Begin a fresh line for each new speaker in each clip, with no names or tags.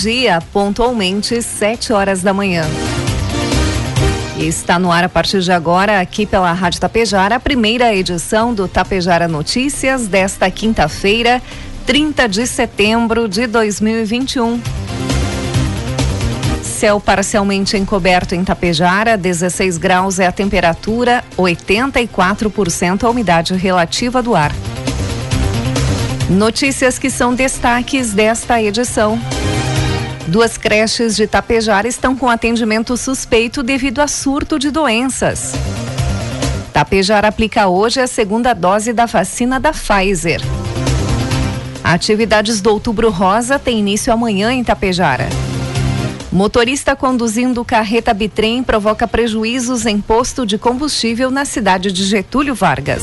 Dia, pontualmente 7 horas da manhã. Está no ar a partir de agora, aqui pela Rádio Tapejara, a primeira edição do Tapejara Notícias desta quinta-feira, 30 de setembro de 2021. Céu parcialmente encoberto em Tapejara, 16 graus é a temperatura, 84% a umidade relativa do ar. Notícias que são destaques desta edição. Duas creches de Tapejara estão com atendimento suspeito devido a surto de doenças. Tapejara aplica hoje a segunda dose da vacina da Pfizer. Atividades do Outubro Rosa têm início amanhã em Tapejara. Motorista conduzindo carreta bitrem provoca prejuízos em posto de combustível na cidade de Getúlio Vargas.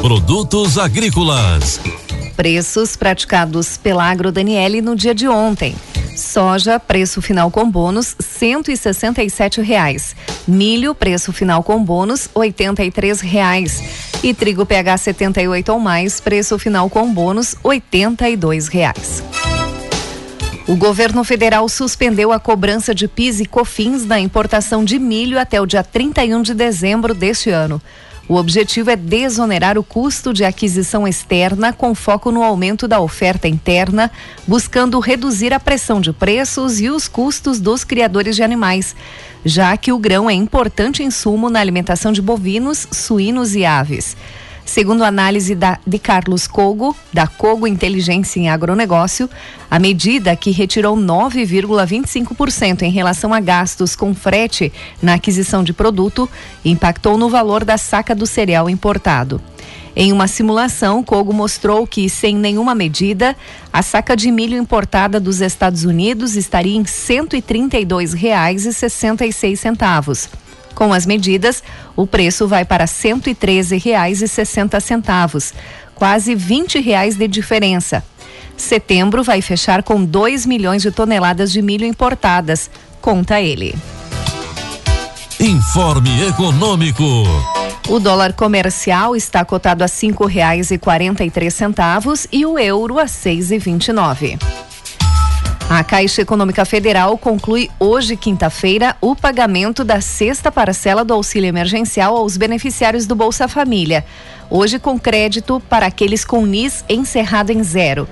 Produtos agrícolas.
Preços praticados pela Agro Daniele no dia de ontem. Soja, preço final com bônus, cento e sessenta e sete reais. Milho, preço final com bônus, oitenta e três reais. E trigo PH 78 ou mais, preço final com bônus, oitenta e dois reais. O governo federal suspendeu a cobrança de PIS e COFINS na importação de milho até o dia 31 de dezembro deste ano. O objetivo é desonerar o custo de aquisição externa com foco no aumento da oferta interna, buscando reduzir a pressão de preços e os custos dos criadores de animais, já que o grão é importante insumo na alimentação de bovinos, suínos e aves. Segundo análise da, de Carlos Cogo, da Cogo Inteligência em Agronegócio, a medida que retirou 9,25% em relação a gastos com frete na aquisição de produto impactou no valor da saca do cereal importado. Em uma simulação, Cogo mostrou que, sem nenhuma medida, a saca de milho importada dos Estados Unidos estaria em R$ 132,66. Com as medidas, o preço vai para R$ 113,60, quase 20 reais de diferença. Setembro vai fechar com 2 milhões de toneladas de milho importadas, conta ele.
Informe Econômico.
O dólar comercial está cotado a cinco reais e quarenta e três centavos e o euro a seis e vinte e nove. A Caixa Econômica Federal conclui hoje, quinta-feira, o pagamento da sexta parcela do auxílio emergencial aos beneficiários do Bolsa Família. Hoje, com crédito para aqueles com NIS encerrado em zero.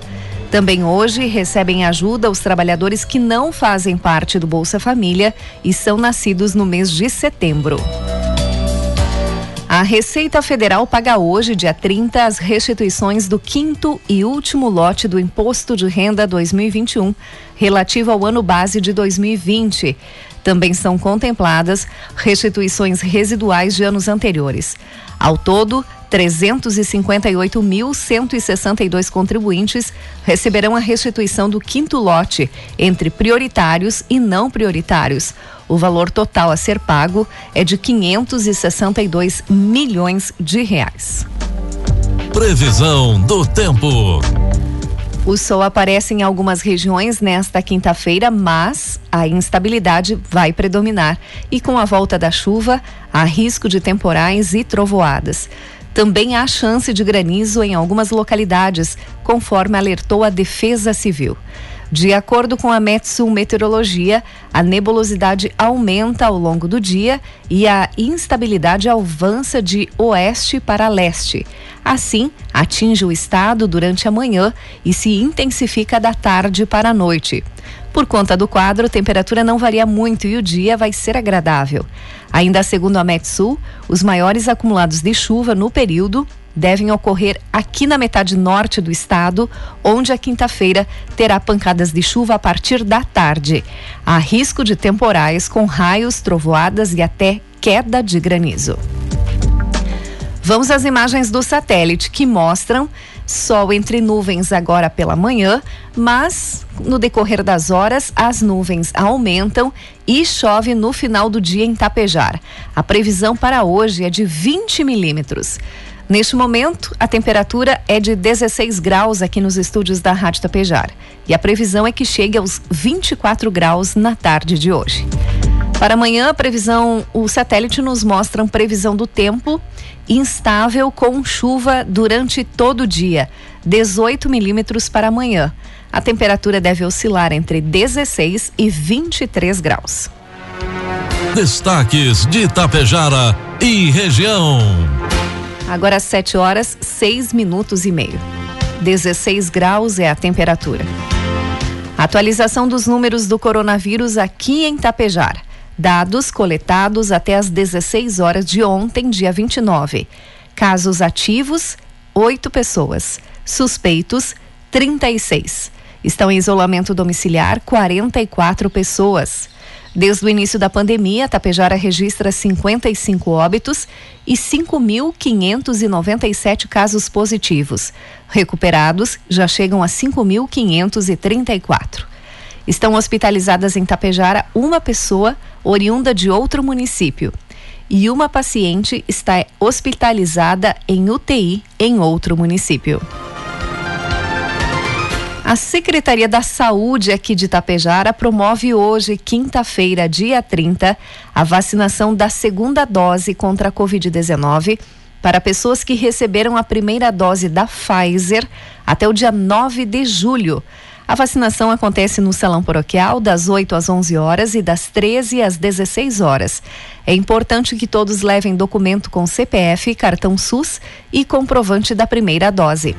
Também hoje recebem ajuda os trabalhadores que não fazem parte do Bolsa Família e são nascidos no mês de setembro. A Receita Federal paga hoje, dia 30, as restituições do quinto e último lote do Imposto de Renda 2021, relativo ao ano base de 2020. Também são contempladas restituições residuais de anos anteriores. Ao todo, 358.162 contribuintes receberão a restituição do quinto lote entre prioritários e não prioritários. O valor total a ser pago é de 562 milhões de reais.
Previsão do tempo.
O sol aparece em algumas regiões nesta quinta-feira, mas a instabilidade vai predominar. E com a volta da chuva, há risco de temporais e trovoadas. Também há chance de granizo em algumas localidades, conforme alertou a Defesa Civil. De acordo com a Metsul Meteorologia, a nebulosidade aumenta ao longo do dia e a instabilidade avança de oeste para leste. Assim, atinge o estado durante a manhã e se intensifica da tarde para a noite. Por conta do quadro, a temperatura não varia muito e o dia vai ser agradável. Ainda segundo a Metsul, os maiores acumulados de chuva no período devem ocorrer aqui na metade norte do estado, onde a quinta-feira terá pancadas de chuva a partir da tarde. Há risco de temporais com raios, trovoadas e até queda de granizo. Vamos às imagens do satélite que mostram sol entre nuvens agora pela manhã, mas no decorrer das horas as nuvens aumentam e chove no final do dia em Tapejar. A previsão para hoje é de 20 milímetros. Neste momento, a temperatura é de 16 graus aqui nos estúdios da Rádio Tapejar. E a previsão é que chegue aos 24 graus na tarde de hoje. Para amanhã, a previsão, o satélite nos mostra previsão do tempo instável com chuva durante todo o dia, 18 milímetros para amanhã. A temperatura deve oscilar entre 16 e 23 graus.
Destaques de Itapejara e região.
Agora às 7 horas, 6 minutos e meio. 16 graus é a temperatura. Atualização dos números do coronavírus aqui em Tapejar. Dados coletados até as 16 horas de ontem, dia 29. Casos ativos, 8 pessoas. Suspeitos, 36. Estão em isolamento domiciliar 44 pessoas. Desde o início da pandemia, Tapejara registra 55 óbitos e 5.597 casos positivos. Recuperados já chegam a 5.534. Estão hospitalizadas em Tapejara uma pessoa oriunda de outro município e uma paciente está hospitalizada em UTI em outro município. A Secretaria da Saúde aqui de Itapejara promove hoje, quinta-feira, dia 30, a vacinação da segunda dose contra a Covid-19 para pessoas que receberam a primeira dose da Pfizer até o dia 9 de julho. A vacinação acontece no Salão Paroquial das 8 às 11 horas e das 13 às 16 horas. É importante que todos levem documento com CPF, cartão SUS e comprovante da primeira dose.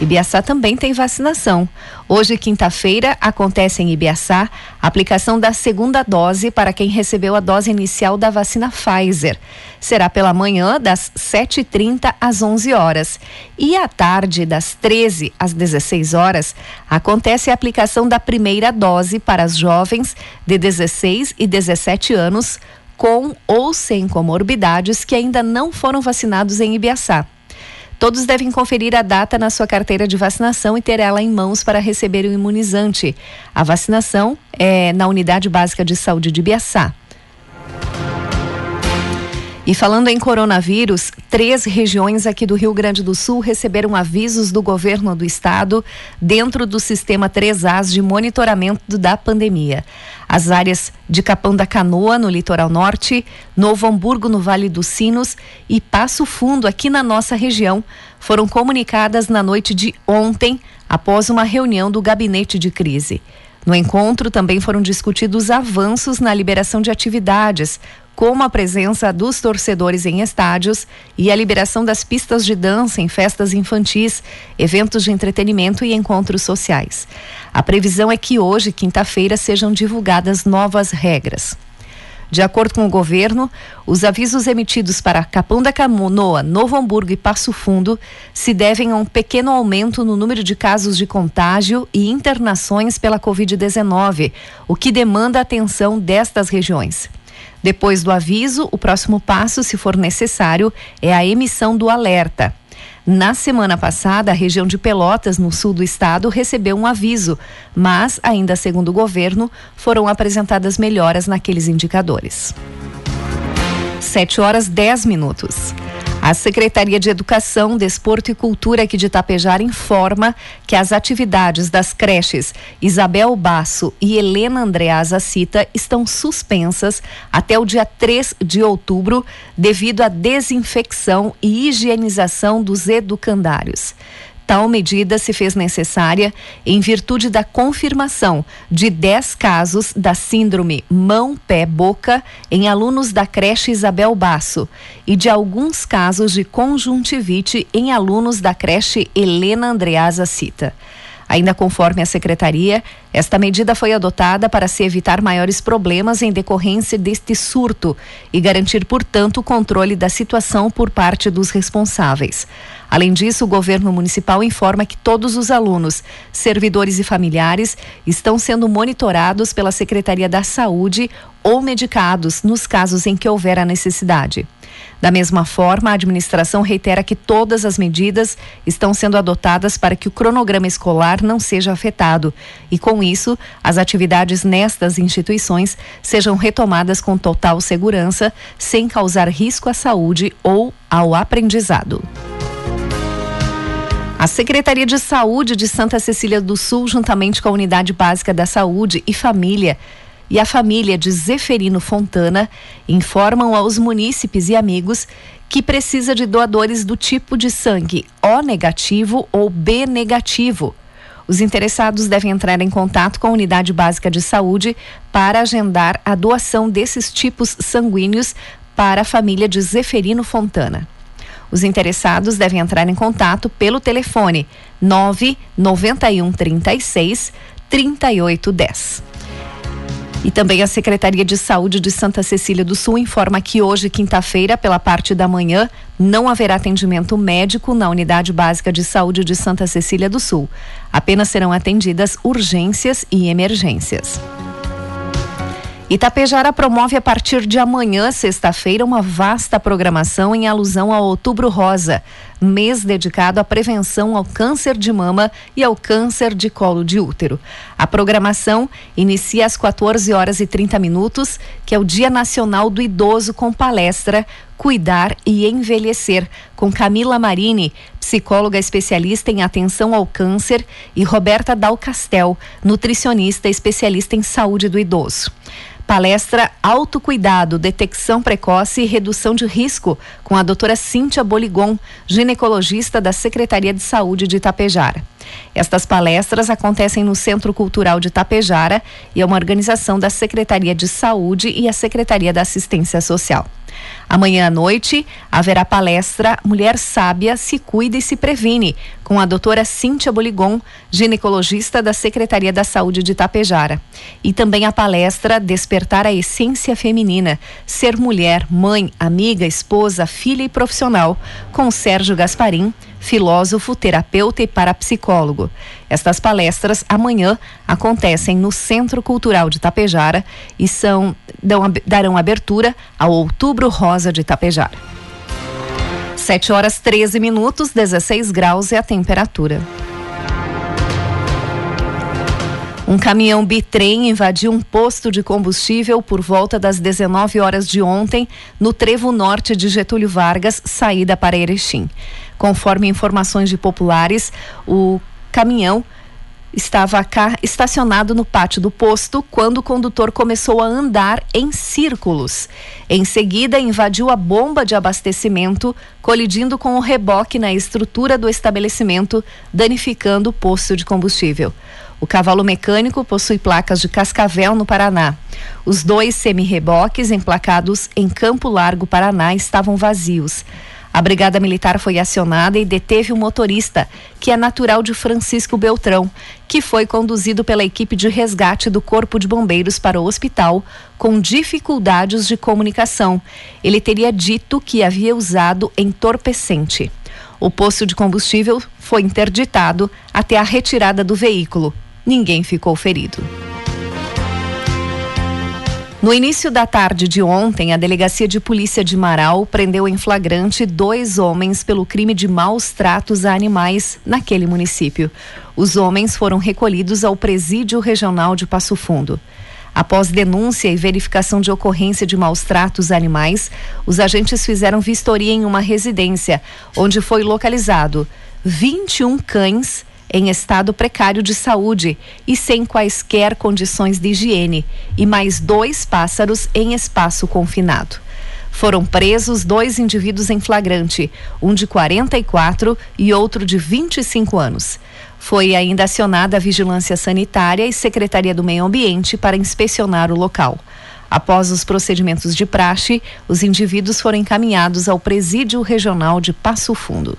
Ibiaçá também tem vacinação. Hoje, quinta-feira, acontece em Ibiaçá a aplicação da segunda dose para quem recebeu a dose inicial da vacina Pfizer. Será pela manhã, das 7h30 às 11 horas. E à tarde, das 13 às 16 horas, acontece a aplicação da primeira dose para as jovens de 16 e 17 anos com ou sem comorbidades que ainda não foram vacinados em Ibiaçá. Todos devem conferir a data na sua carteira de vacinação e ter ela em mãos para receber o imunizante. A vacinação é na Unidade Básica de Saúde de Biaçá. E falando em coronavírus, três regiões aqui do Rio Grande do Sul receberam avisos do governo do estado dentro do sistema 3As de monitoramento da pandemia. As áreas de Capão da Canoa, no litoral norte, Novo Hamburgo, no Vale dos Sinos e Passo Fundo, aqui na nossa região, foram comunicadas na noite de ontem, após uma reunião do gabinete de crise. No encontro também foram discutidos avanços na liberação de atividades, como a presença dos torcedores em estádios e a liberação das pistas de dança em festas infantis, eventos de entretenimento e encontros sociais. A previsão é que hoje, quinta-feira, sejam divulgadas novas regras. De acordo com o governo, os avisos emitidos para Capão da Canoa, Novo Hamburgo e Passo Fundo se devem a um pequeno aumento no número de casos de contágio e internações pela Covid-19, o que demanda a atenção destas regiões. Depois do aviso, o próximo passo, se for necessário, é a emissão do alerta. Na semana passada, a região de Pelotas, no sul do estado, recebeu um aviso, mas, ainda segundo o governo, foram apresentadas melhoras naqueles indicadores. 7 horas 10 minutos. A Secretaria de Educação, Desporto e Cultura aqui de Itapejara informa que as atividades das creches Isabel Basso e Helena Andreasa Cita estão suspensas até o dia 3 de outubro devido à desinfecção e higienização dos educandários. Tal medida se fez necessária em virtude da confirmação de 10 casos da síndrome mão-pé-boca em alunos da creche Isabel Basso e de alguns casos de conjuntivite em alunos da creche Helena Andreasa Cita. Ainda conforme a secretaria, esta medida foi adotada para se evitar maiores problemas em decorrência deste surto e garantir, portanto, o controle da situação por parte dos responsáveis. Além disso, o governo municipal informa que todos os alunos, servidores e familiares estão sendo monitorados pela Secretaria da Saúde ou medicados nos casos em que houver a necessidade. Da mesma forma, a administração reitera que todas as medidas estão sendo adotadas para que o cronograma escolar não seja afetado e, com isso, as atividades nestas instituições sejam retomadas com total segurança, sem causar risco à saúde ou ao aprendizado. A Secretaria de Saúde de Santa Cecília do Sul, juntamente com a Unidade Básica da Saúde e Família, e a família de Zeferino Fontana informam aos munícipes e amigos que precisa de doadores do tipo de sangue O negativo ou B negativo. Os interessados devem entrar em contato com a Unidade Básica de Saúde para agendar a doação desses tipos sanguíneos para a família de Zeferino Fontana. Os interessados devem entrar em contato pelo telefone 991 36 3810. E também a Secretaria de Saúde de Santa Cecília do Sul informa que hoje, quinta-feira, pela parte da manhã, não haverá atendimento médico na Unidade Básica de Saúde de Santa Cecília do Sul. Apenas serão atendidas urgências e emergências. Itapejara promove a partir de amanhã, sexta-feira, uma vasta programação em alusão ao Outubro Rosa, mês dedicado à prevenção ao câncer de mama e ao câncer de colo de útero. A programação inicia às 14 horas e 30 minutos, que é o Dia Nacional do Idoso, com palestra Cuidar e Envelhecer, com Camila Marini, psicóloga especialista em atenção ao câncer, e Roberta Dal Castel, nutricionista especialista em saúde do idoso. Palestra Autocuidado, Detecção Precoce e Redução de Risco, com a doutora Cíntia Boligon, ginecologista da Secretaria de Saúde de Itapejara. Estas palestras acontecem no Centro Cultural de Itapejara e é uma organização da Secretaria de Saúde e a Secretaria da Assistência Social. Amanhã à noite haverá palestra Mulher Sábia se cuida e se previne, com a doutora Cíntia Boligon, ginecologista da Secretaria da Saúde de Itapejara. E também a palestra Despertar a Essência Feminina, Ser Mulher, Mãe, Amiga, Esposa, Filha e Profissional, com Sérgio Gasparim, filósofo, terapeuta e parapsicólogo. Estas palestras amanhã acontecem no Centro Cultural de Tapejara e são dão, darão abertura ao Outubro Rosa de Tapejara. 7 horas 13 minutos, 16 graus é a temperatura. Um caminhão bitrem invadiu um posto de combustível por volta das 19 horas de ontem no trevo norte de Getúlio Vargas, saída para Erechim. Conforme informações de populares, o caminhão estava estacionado no pátio do posto quando o condutor começou a andar em círculos. Em seguida, invadiu a bomba de abastecimento, colidindo com o reboque na estrutura do estabelecimento, danificando o posto de combustível. O cavalo mecânico possui placas de Cascavel, no Paraná. Os dois semi-reboques emplacados em Campo Largo, Paraná, estavam vazios. A Brigada Militar foi acionada e deteve o motorista, que é natural de Francisco Beltrão, que foi conduzido pela equipe de resgate do Corpo de Bombeiros para o hospital com dificuldades de comunicação. Ele teria dito que havia usado entorpecente. O posto de combustível foi interditado até a retirada do veículo. Ninguém ficou ferido. No início da tarde de ontem, a Delegacia de Polícia de Marau prendeu em flagrante dois homens pelo crime de maus tratos a animais naquele município. Os homens foram recolhidos ao Presídio Regional de Passo Fundo. Após denúncia e verificação de ocorrência de maus tratos a animais, os agentes fizeram vistoria em uma residência, onde foi localizado 21 cães em estado precário de saúde e sem quaisquer condições de higiene, e mais dois pássaros em espaço confinado. Foram presos dois indivíduos em flagrante, um de 44 e outro de 25 anos. Foi ainda acionada a Vigilância Sanitária e Secretaria do Meio Ambiente para inspecionar o local. Após os procedimentos de praxe, os indivíduos foram encaminhados ao Presídio Regional de Passo Fundo.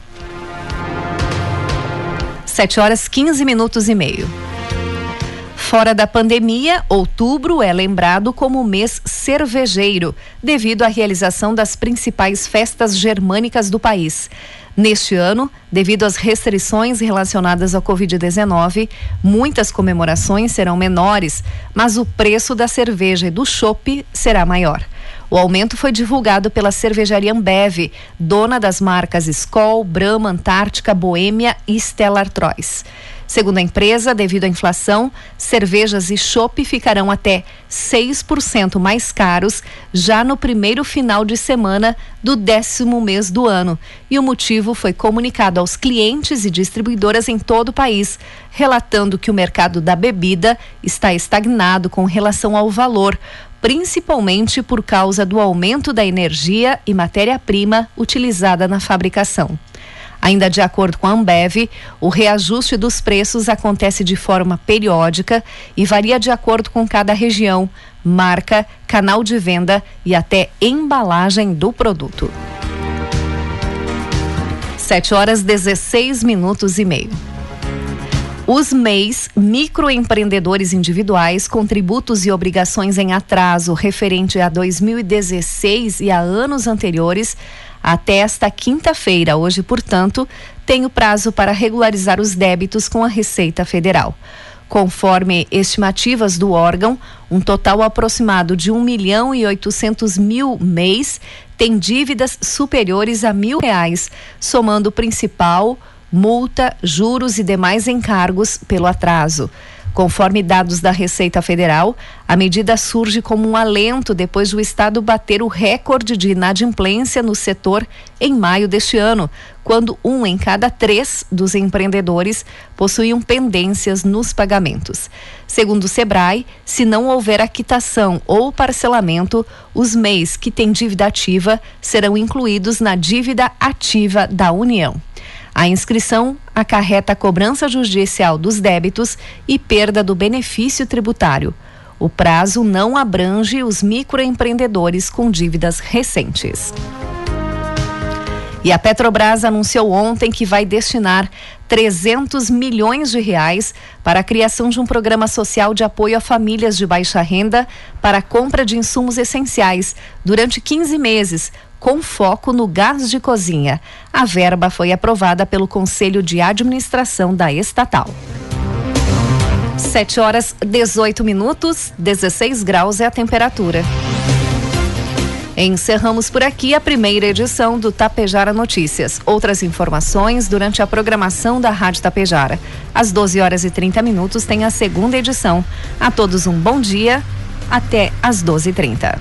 7 horas 15 minutos e meio. Fora da pandemia, outubro é lembrado como mês cervejeiro, devido à realização das principais festas germânicas do país. Neste ano, devido às restrições relacionadas ao Covid-19, muitas comemorações serão menores, mas o preço da cerveja e do chopp será maior. O aumento foi divulgado pela cervejaria Ambev, dona das marcas Skol, Brahma, Antártica, Boêmia e Stella Artois. Segundo a empresa, devido à inflação, cervejas e chopp ficarão até 6% mais caros já no primeiro final de semana do décimo mês do ano. E o motivo foi comunicado aos clientes e distribuidoras em todo o país, relatando que o mercado da bebida está estagnado com relação ao valor, principalmente por causa do aumento da energia e matéria-prima utilizada na fabricação. Ainda de acordo com a Ambev, o reajuste dos preços acontece de forma periódica e varia de acordo com cada região, marca, canal de venda e até embalagem do produto. 7 horas 16 minutos e meio. Os MEIs, microempreendedores individuais com tributos e obrigações em atraso referente a 2016 e a anos anteriores, até esta quinta-feira, hoje, portanto, tem o prazo para regularizar os débitos com a Receita Federal. Conforme estimativas do órgão, um total aproximado de 1 milhão e 800 mil mês tem dívidas superiores a mil reais, somando principal, multa, juros e demais encargos pelo atraso. Conforme dados da Receita Federal, a medida surge como um alento depois do Estado bater o recorde de inadimplência no setor em maio deste ano, quando um em cada três dos empreendedores possuíam pendências nos pagamentos. Segundo o Sebrae, se não houver a quitação ou parcelamento, os MEIs que têm dívida ativa serão incluídos na dívida ativa da União. A inscrição acarreta a cobrança judicial dos débitos e perda do benefício tributário. O prazo não abrange os microempreendedores com dívidas recentes. E a Petrobras anunciou ontem que vai destinar 300 milhões de reais para a criação de um programa social de apoio a famílias de baixa renda para a compra de insumos essenciais durante 15 meses, com foco no gás de cozinha. A verba foi aprovada pelo Conselho de Administração da estatal. 7 horas 18 minutos, 16 graus é a temperatura. Encerramos por aqui a primeira edição do Tapejara Notícias. Outras informações durante a programação da Rádio Tapejara. Às 12 horas e 30 minutos tem a segunda edição. A todos um bom dia. Até às 12h30.